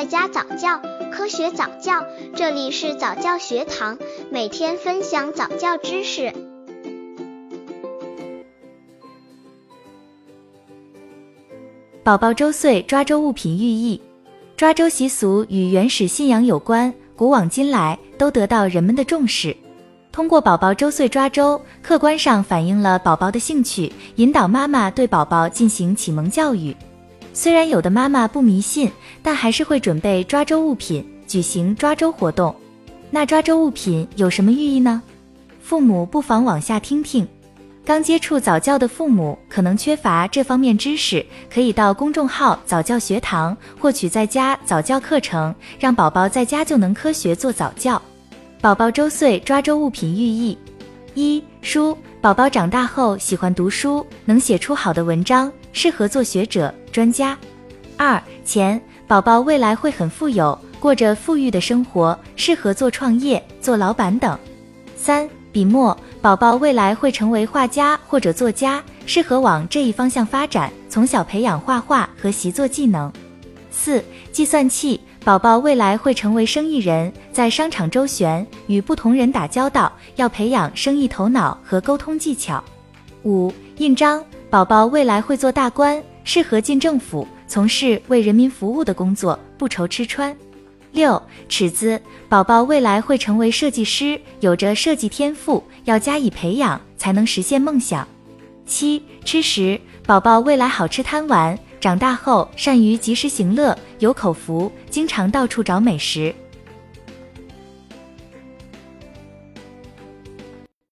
在家早教，科学早教，这里是早教学堂，每天分享早教知识。宝宝周岁抓周物品寓意，抓周习俗与原始信仰有关，古往今来都得到人们的重视。通过宝宝周岁抓周，客观上反映了宝宝的兴趣，引导妈妈对宝宝进行启蒙教育。虽然有的妈妈不迷信，但还是会准备抓周物品，举行抓周活动。那抓周物品有什么寓意呢？父母不妨往下听听。刚接触早教的父母可能缺乏这方面知识，可以到公众号早教学堂获取在家早教课程，让宝宝在家就能科学做早教。宝宝周岁抓周物品寓意：一、书，宝宝长大后喜欢读书，能写出好的文章，适合做学者、专家。二、钱，宝宝未来会很富有，过着富裕的生活，适合做创业、做老板等。三、笔墨，宝宝未来会成为画家或者作家，适合往这一方向发展，从小培养画画和习作技能。四、计算器。宝宝未来会成为生意人，在商场周旋，与不同人打交道，要培养生意头脑和沟通技巧。五、印章，宝宝未来会做大官，适合进政府，从事为人民服务的工作，不愁吃穿。六、尺子，宝宝未来会成为设计师，有着设计天赋，要加以培养，才能实现梦想。七、吃食，宝宝未来好吃贪玩。长大后善于及时行乐，有口福，经常到处找美食。